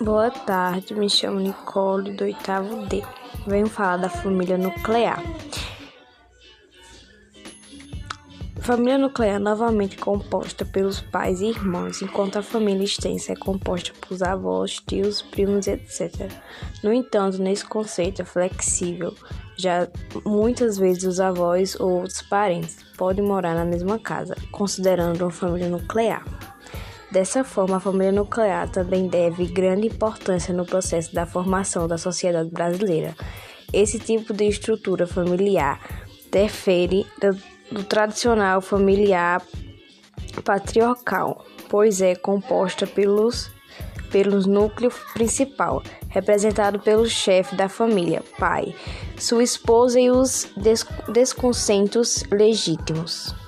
Boa tarde, me chamo Nicole do oitavo D. Venho falar da família nuclear. Família nuclear novamente composta pelos pais e irmãos, enquanto a família extensa é composta por avós, tios, primos, etc. No entanto, nesse conceito é flexível, já muitas vezes os avós ou outros parentes podem morar na mesma casa, considerando uma família nuclear. Dessa forma, a família nuclear também deve grande importância no processo da formação da sociedade brasileira. Esse tipo de estrutura familiar difere do, do tradicional familiar patriarcal, pois é composta pelos pelos núcleo principal, representado pelo chefe da família, pai, sua esposa e os desconsentos legítimos.